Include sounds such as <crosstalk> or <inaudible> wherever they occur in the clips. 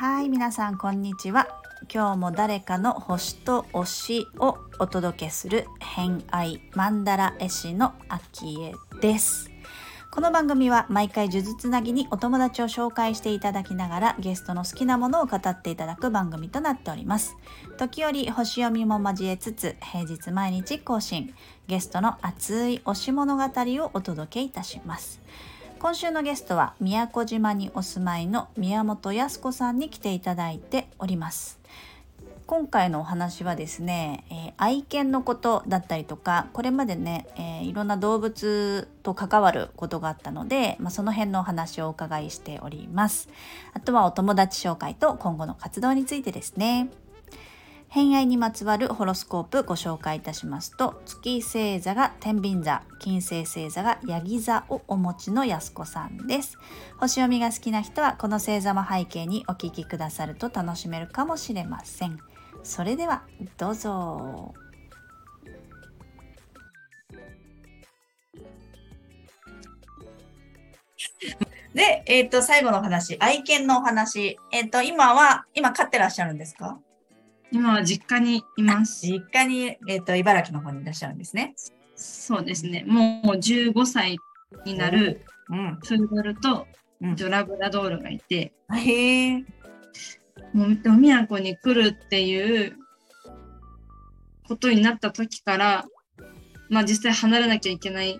はい皆さんこんにちは。今日も誰かの星と推しをお届けする偏愛マンダラ絵師のアキエです。この番組は毎回呪術つなぎにお友達を紹介していただきながらゲストの好きなものを語っていただく番組となっております。時折星読みも交えつつ平日毎日更新。ゲストの熱い推し物語をお届けいたします。今週のゲストは宮古島にお住まいの宮本康子さんに来ていただいております。今回のお話はですね、えー、愛犬のことだったりとかこれまでね、えー、いろんな動物と関わることがあったので、まあ、その辺のお話をお伺いしております。あとはお友達紹介と今後の活動についてですね。偏愛にまつわるホロスコープご紹介いたしますと月星座が天秤座金星星座がヤギ座をお持ちのやすこさんです。星読みが好きな人はこの星座も背景にお聞きくださると楽しめるかもしれません。それではどうぞで、えっ、ー、と、最後の話、愛犬のお話。えっ、ー、と、今は、今飼ってらっしゃるんですか？今は実家にいます。実家に、えっ、ー、と、茨城の方にいらっしゃるんですね。そうですね。もう15歳になるプードルと、ジョラブラドールがいて、うん、へえ。もう、宮古に来るっていうことになった時から、まあ実際離れなきゃいけない。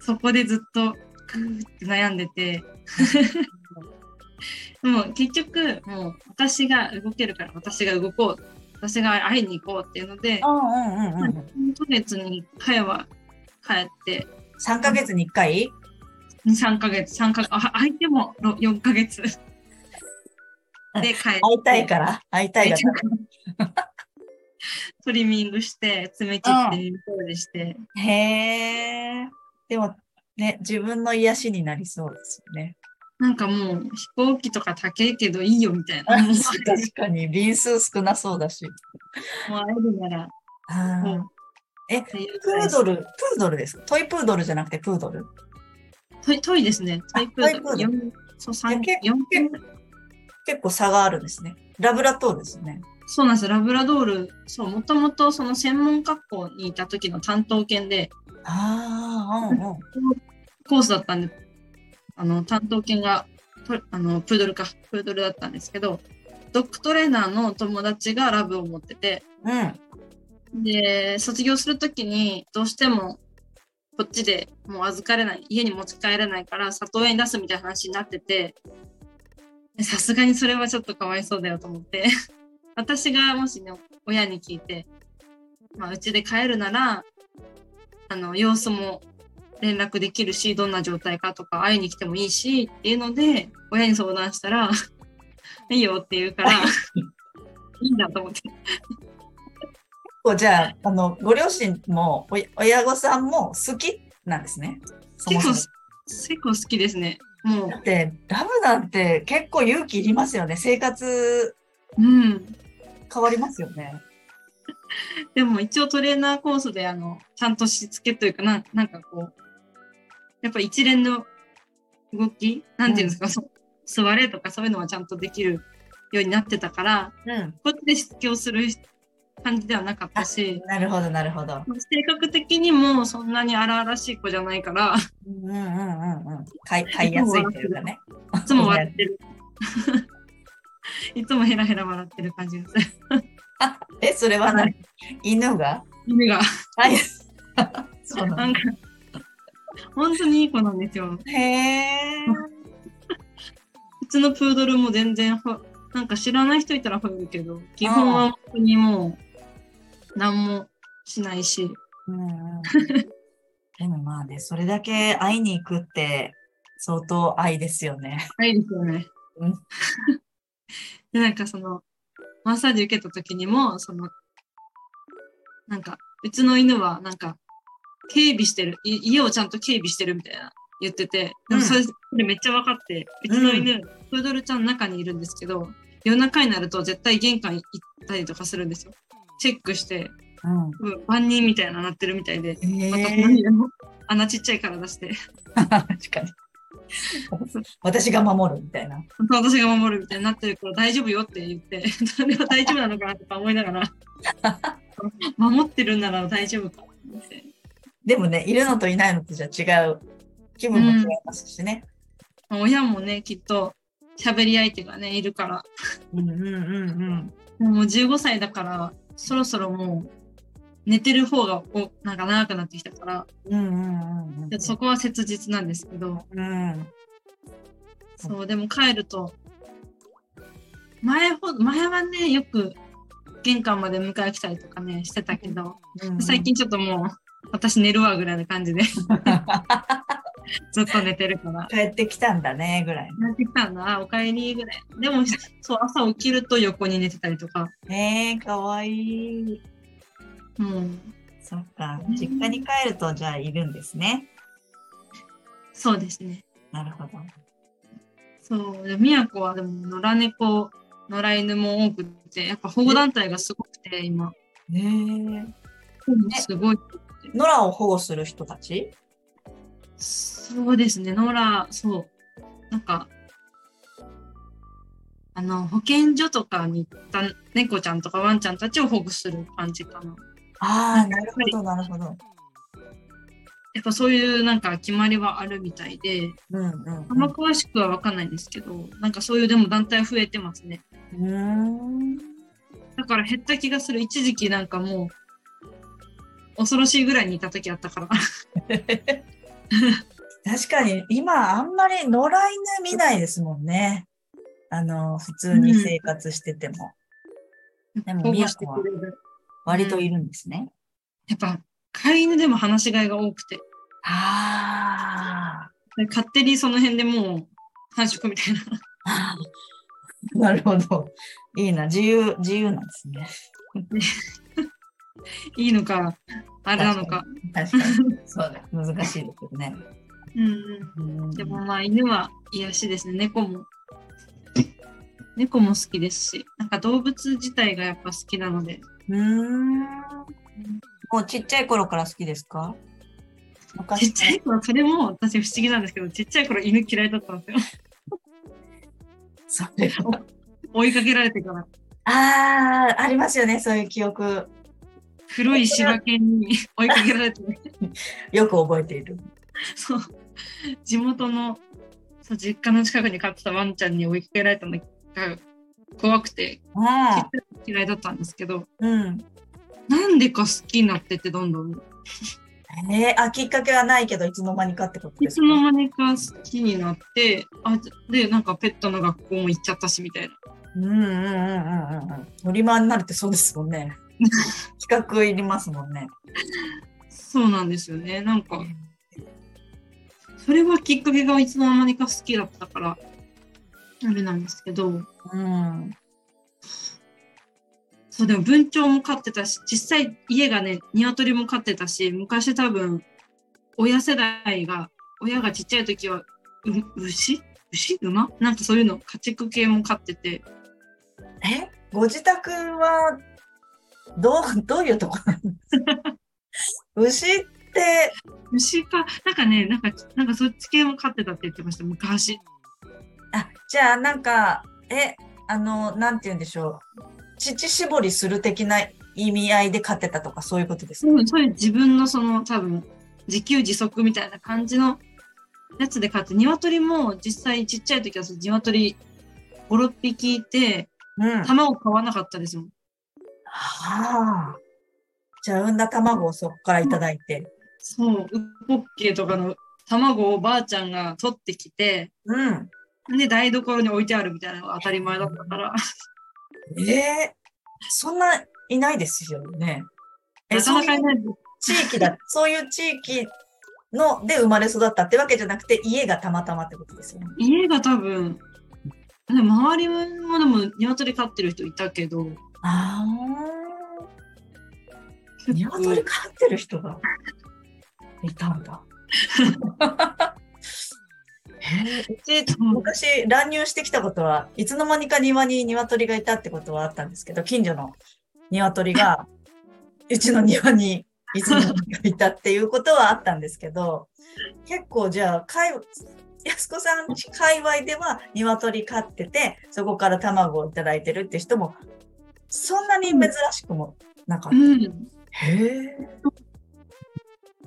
そこでずっと、くーって悩んでて。<laughs> もう結局、もう私が動けるから私が動こう。私が会いに行こうっていうので、3ヶ月に1回は帰って。3ヶ月に1回 ?2、3ヶ月、3ヶ月、あ、相手も4ヶ月。で、帰って。会いたいから会いたいから。<laughs> トリミングして、爪切って、リンーして。へえ。でも、ね、自分の癒しになりそうですよね。なんかもう飛行機とか高いけどいいよみたいな。確かに便数少なそうだし。もう会えるなら。え、プードル、プードルですか？トイプードルじゃなくてプードル？トイトイですね。トイプードル。そう3結結構差があるんですね。ラブラトールですね。そうなんですラブラドール、そう、もともとその専門学校にいた時の担当犬で、ああ、うんうん、コースだったんで、あの、担当犬が、あの、プードルか、プードルだったんですけど、ドッグトレーナーの友達がラブを持ってて、うん、で、卒業するときに、どうしても、こっちでもう預かれない、家に持ち帰れないから、里親に出すみたいな話になってて、さすがにそれはちょっとかわいそうだよと思って <laughs> 私がもしね、親に聞いて、まあ、うちで帰るなら、あの、様子も連絡できるし、どんな状態かとか会いに来てもいいしっていうので、親に相談したら <laughs> いいよって言うから、<laughs> いいんだと思って。じゃあ、あの、ご両親も、親御さんも好きなんですね。結構、結構好きですね。もう。だって、ラブなんて結構勇気いりますよね。生活、うん。変わりますよね。でも一応トレーナーコースであの、ちゃんとしつけというかな、なんかこう、やっぱ一連の動き、なんていうんですか、うん、そ座れとかそういうのはちゃんとできるようになってたから、うん、こっちでしつけをする感じではなかったし、なるほど、なるほど。性格的にもそんなに荒々しい子じゃないから、うんうんうんうん。飼い飼いやすいというかね。いつも笑ってる。<laughs> いつもヘラヘラ笑ってる感じがす <laughs> る。え、それは何？犬が？犬が。はい。<laughs> そうなんか、本当にいい子なんですよ。へえ。うちのプードルも全然、なんか知らない人いたら吠えるけど、基本は本当にもう、何もしないし。うん、でもまあね、それだけ会いに行くって相当愛ですよね。愛ですよね。うん、<laughs> で、なんかその、マッサージ受けた時にも、その、なんか、うちの犬は、なんか、警備してる、家をちゃんと警備してるみたいな言ってて、でもそれ,、めっちゃ分かって、うちの犬、うん、プードルちゃんの中にいるんですけど、夜中になると絶対玄関行ったりとかするんですよ。チェックして、うん。うん万人みたいななってるみたいで、えまたー、何でも穴ちっちゃいから出して、確かに。私が守るみたいな。私が守るみたいになってるから大丈夫よって言って、それは大丈夫なのかなとか思いながら、守ってるんなら大丈夫かって。でもね、いるのといないのとじゃ違う。気分も違いますしね。まあ親もね、きっと喋り相手がね、いるから、うんうんうんもう15歳だから、そろそろもう寝てる方がおなんか長くなってきたから、うん。うんうんうんうん。そこは切実なんですけど、うん。そう、でも帰ると、前ほど、前はね、よく玄関まで迎え来たりとかね、してたけど、うん最近ちょっともう、私寝るわぐらいな感じで、<laughs> <laughs> ずっと寝てるから。帰ってきたんだね、ぐらい。なってきたんだ、お帰りぐらい。でも、そう、朝起きると横に寝てたりとか、えー、かわいい。うん、そっか。実家に帰ると、じゃあいるんですね。そうですね。なるほど。そう、で宮古はでも野良猫、野良犬も多くて、やっぱ保護団体がすごくて、今。ねえ。すごい。野良を保護する人たち？そうですね、野良、そう。なんか、あの、保健所とかに行った猫ちゃんとかワンちゃんたちを保護する感じかな。ああ、なるほど、なるほど。やっぱそういうなんか決まりはあるみたいで、うんうんあんま詳しくは分かんないんですけど、なんかそういうでも団体増えてますね。うん。だから減った気がする。一時期なんかもう、恐ろしいぐらいにいた時あったから。<laughs> 確かに、今、あんまり野良犬見ないですもんね。あの、普通に生活してても。でも保護してくれる。割といるんですね。やっぱ、飼い犬でも話し飼いが多くて、あで勝手にその辺でもう繁殖みたいな。あ。<laughs> なるほど。いいな。自由、自由なんですね。いいのか、あれなのか。確かに。そうだ。難しいですよね。うん。でもまあ犬は癒しですね。猫も。猫も好きですし、なんか動物自体がやっぱ好きなので、うーん。もうちっちゃい頃から好きですか？ち昔っちゃい頃、それも私不思議なんですけど、ちっちゃい頃犬嫌いだったんですよ。それは <laughs> 追いかけられてから。ああ、ありますよね。そういう記憶。黒い柴犬に追いかけられて、<laughs> よく覚えている。そう、<laughs> 地元のそう実家の近くに飼ってたワンちゃんに追いかけられたのが怖くてあ嫌いだったんですけど、うん。なんでか好きになってってどんどん、えー、あ、きっかけはないけど、いつの間にかってこといつですか？の間にか好きになって、あで、なんかペットの学校も行っちゃったしみたいな。うんうんうんうんうんうん。乗り回りになるってそうですもんね。<laughs> 企画いりますもんね。そうなんですよね。なんか、それはきっかけがいつの間にか好きだったから、あれなんですけど、うん。そう、でも文鳥も飼ってたし、実際家がね、鶏も飼ってたし、昔多分、親世代が、親がちっちゃい時は、う牛？牛？馬？なんかそういうの、家畜系も飼ってて、え？ご自宅は、どう、どういうとこ <laughs> 牛？て、牛か、なんかね、なんか、なんかそっち系も飼ってたって言ってました、昔。あ、じゃあなんか、え、あの、なんて言うんでしょう。乳搾りする的な意味合いで飼ってたとかそういうことですか？そうそういう自分のその多分、自給自足みたいな感じのやつで飼って、鶏も実際ちっちゃい時は鶏5、6匹いて、うん。は卵買わなかったですもん。あ。じゃあ産んだ卵をそこからいただいて。そう、ウポッケとかの卵をばあちゃんが取ってきて、うん。で、台所に置いてあるみたいなのが当たり前だったから、ええそんないないですよね。え、なかそういうなかいない。地域だ、そういう地域ので生まれ育ったってわけじゃなくて、家がたまたまってことですよね。家が多分、でも周りもでも鶏飼ってる人いたけど、ああ。鶏飼ってる人がいたんだ。へ <laughs> えうち昔乱入してきたことはいつの間にか庭に鶏がいたってことはあったんですけど近所の鶏が <laughs> うちの庭にいつの間にかいたっていうことはあったんですけど、結構じゃあ、かい、安子さんち界隈では鶏飼ってて、そこから卵をいただいてるって人も、そんなに珍しくもなかった。うん。へえ。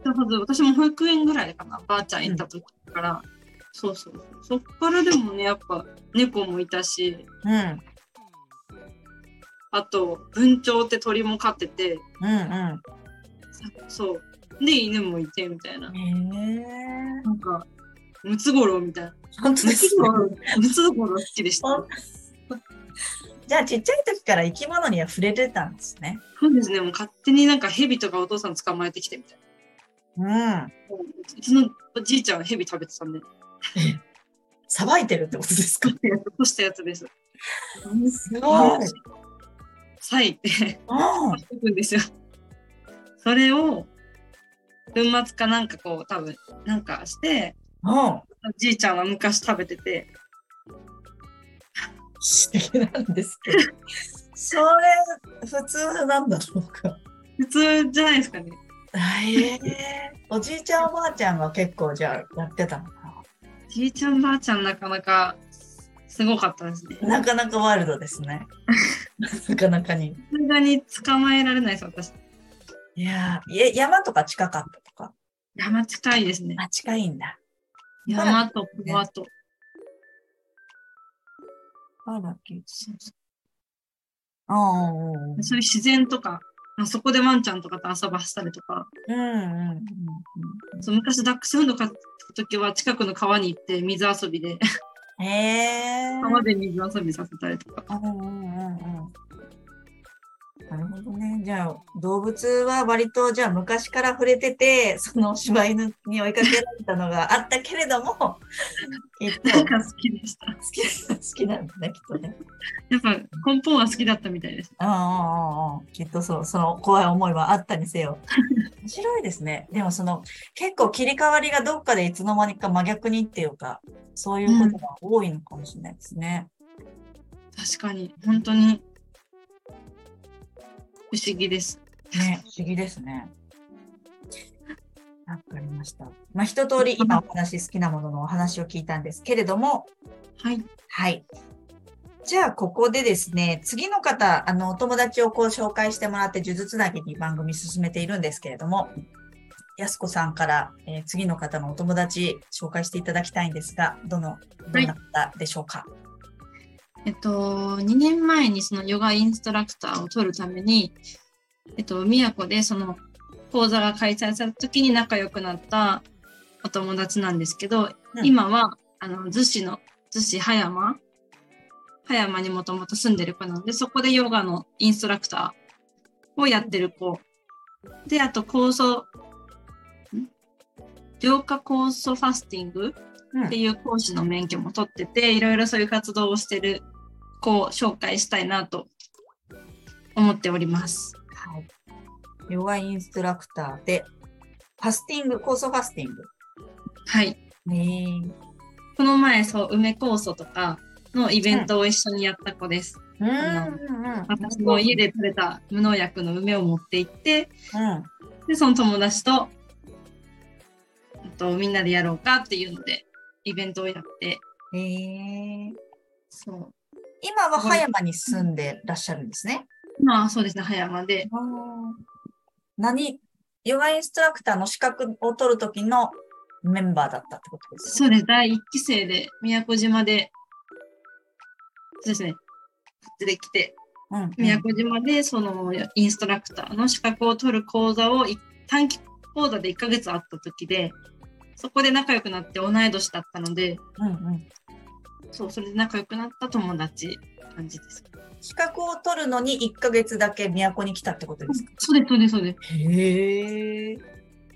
だから私も保育園ぐらいかな、ばあちゃん行った時から。そうそうそう。そっからでもね、やっぱ猫もいたし、うん。あと、文鳥って鳥も飼ってて、うんうそう。で、犬もいてみたいな。ん。へえ。なんか、ムツゴロウみたいな。本当ムですねツゴロウ、ムツゴロウ好きでした。<laughs> じゃあ、ちっちゃい時から生き物には触れてたんですね。そうですね、もう勝手になんかヘビとかお父さん捕まえてきてみたいな。うん。うちのおじいちゃんはヘビ食べてたんで、さばいてるってことですか？干したやつです。すごい。裂い <laughs> て、いくんですよ。それを、粉末かなんかこう、多分、なんかして、あ。おじいちゃんは昔食べてて、素敵なんですけど。それ、普通なんだろうか。普通じゃないですかね。え <laughs> えおじいちゃんおばあちゃんが結構じゃあやってたのかじいちゃんばあちゃんなかなかすごかったですね。な。なかなかワイルドですね。<laughs> なかなかに。さすがに捕まえられないです、私。いやーや山とか近かったとか？山近いですね。あ、近いんだ。山と川と。あらき。そうそああ、そういう自然とか、まあ、そこでワンちゃんとかと遊ばせたりとか、うんうんそう昔ダックスフンド飼ってた時は近くの川に行って水遊びで。川で水遊びさせたりとか。うんうん。なるほどね。じゃあ、動物は割と、じゃあ昔から触れてて、その柴犬に追いかけられたのがあったけれども、きっとなんか好きでした。好き、好きなんだね、きっとね。やっぱ根本は好きだったみたいです。うんうんうんうん。きっとそう、その怖い思いはあったにせよ。<laughs> 面白いですね。でもその、結構切り替わりがどっかでいつの間にか真逆にっていうか、そういうことが多いのかもしれないですね。確かに、本当に不思議です。ね、不思議ですね。わかりました。まあ、一通り今お話好きなもののお話を聞いたんですけれども、はい。はい。じゃあ、ここでですね、次の方、あの、お友達をこう紹介してもらって、呪術つなぎに番組進めているんですけれども、やすこさんから、えー次の方のお友達紹介していただきたいんですが、どの、どんな方でしょうか？えっと、2年前にそのヨガインストラクターを取るために、えっと、宮古でその講座が開催された時に仲良くなったお友達なんですけど、うん今は、あの、逗子の、逗子葉山葉山にもともと住んでる子なので、そこでヨガのインストラクターをやってる子。で、あと、酵素、ん？浄化酵素ファスティングうんっていう講師の免許も取ってて、いろいろそういう活動をしてる子を紹介したいなと思っております。はい。ヨガインストラクターで、ファスティング、酵素ファスティング。はい。ねこの前、そう、梅酵素とかのイベントを一緒にやった子です。え。うんあうん私も家で採れた無農薬の梅を持って行って、うん。で、その友達と、と、みんなでやろうかっていうので、イベントをやって、へえ。そう。今は葉山に住んでらっしゃるんですね。まあ、そうですね、葉山で。何ヨガインストラクターの資格を取る時のメンバーだったってことですかそうです、第1期生で、宮古島で、そうですね、こっちで来て、うんうん。宮古島でそのインストラクターの資格を取る講座をい短期講座で1ヶ月あった時で、そこで仲良くなって同い年だったので、うんうんそう、それで仲良くなった友達感じです。資格を取るのに1ヶ月だけ都に来たってことですか？そうです、そうです、そうです。へえ。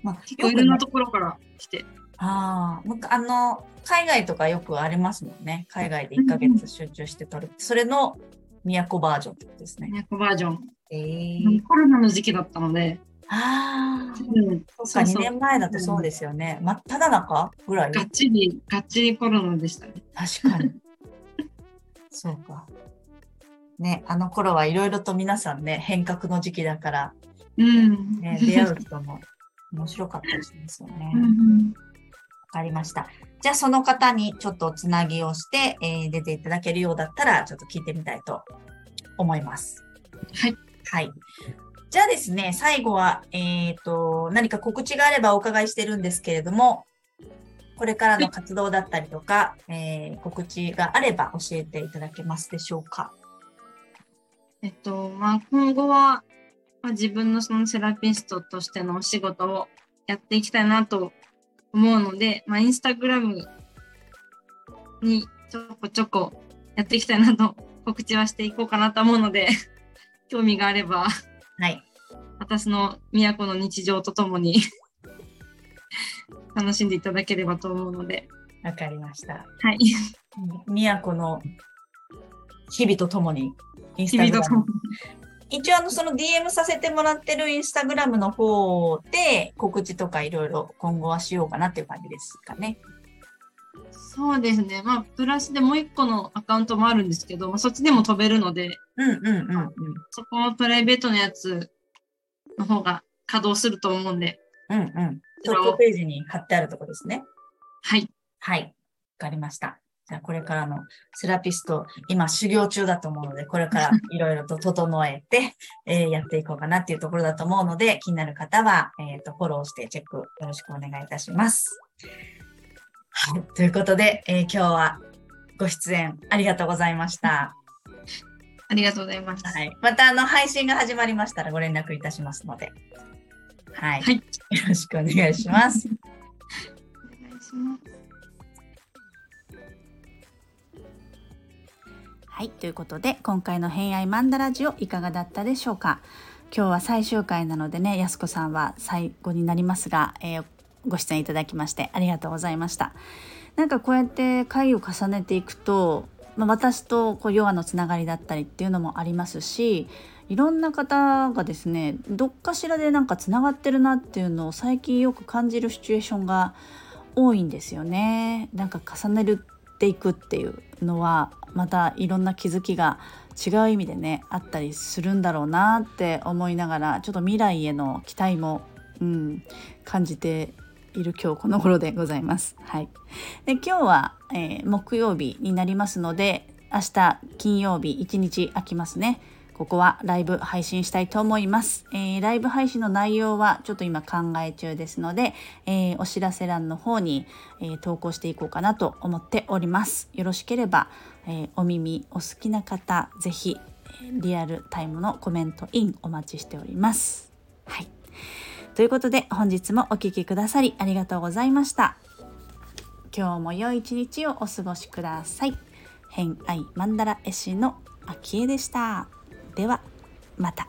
まあ、結構いろんなところから来て。ああ、あの、海外とかよくありますもんね。海外で1ヶ月集中して取る。それの都バージョンってことですね。宮古バージョン。ええコロナの時期だったので、ああ、うん、そっか、そうそう2年前だとそうですよね。真っ只中ぐらい？がっちり、がっちりコロナでしたね。確かに。<laughs> そうか。ね、あの頃はいろいろと皆さんね、変革の時期だから、うん。ね、出会う人も面白かったりしますよね。わうんうんかりました。じゃあその方にちょっとつなぎをして、えー出ていただけるようだったら、ちょっと聞いてみたいと思います。はい。はい。じゃあですね、最後は、えっ、と、何か告知があればお伺いしてるんですけれども、これからの活動だったりとか、えー告知があれば教えていただけますでしょうか？えっと、まあ、今後は、まあ、自分のそのセラピストとしてのお仕事をやっていきたいなと思うので、まあ、インスタグラムにちょこちょこやっていきたいなと告知はしていこうかなと思うので、<laughs> 興味があれば、はい。私の都の日常とともに <laughs> 楽しんでいただければと思うので、わかりました。はい。都の日々とともに、インス日タグラム。一応あのその DM させてもらってるインスタグラムの方で告知とかいろいろ今後はしようかなっていう感じですかね。そうですね。まあ、プラスでもう一個のアカウントもあるんですけど、まあ、そっちでも飛べるので、うんうんうんうん。そこはプライベートのやつの方が稼働すると思うんで、うんうん。トップページに貼ってあるとこですね。はい。はい。わかりました。じゃあこれからのセラピスト、今修行中だと思うので、これからいろいろと整えて、<laughs> えーやっていこうかなっていうところだと思うので、気になる方は、えっ、と、フォローしてチェックよろしくお願いいたします。はい。ということで、えー今日はご出演ありがとうございました。ありがとうございます。はい。また、あの、配信が始まりましたらご連絡いたしますので、はい。はいよろしくお願いします。お願いします。はい、ということで今回の「偏愛マンダラジオ」いかがだったでしょうか？今日は最終回なのでねやすこさんは最後になりますが、えーご出演いただきましてありがとうございましたなんかこうやって回を重ねていくと、まあ、私とこうヨガのつながりだったりっていうのもありますしいろんな方がですねどっかしらでなんかつながってるなっていうのを最近よく感じるシチュエーションが多いんですよね。なんか重ねるっていくっていうのはまたいろんな気づきが違う意味でねあったりするんだろうなって思いながらちょっと未来への期待も、うん、感じている今日この頃でございます。はい、で今日は、えー木曜日になりますので明日金曜日一日空きますね。ここはライブ配信したいと思います、えーライブ配信の内容はちょっと今考え中ですので、えーお知らせ欄の方に、え投稿していこうかなと思っております。よろしければ、えお耳お好きな方ぜひ、えーリアルタイムのコメントインお待ちしております。はい。ということで本日もお聴きくださりありがとうございました。今日も良い一日をお過ごしください。偏愛マンダラ絵師の秋江でした。ではまた。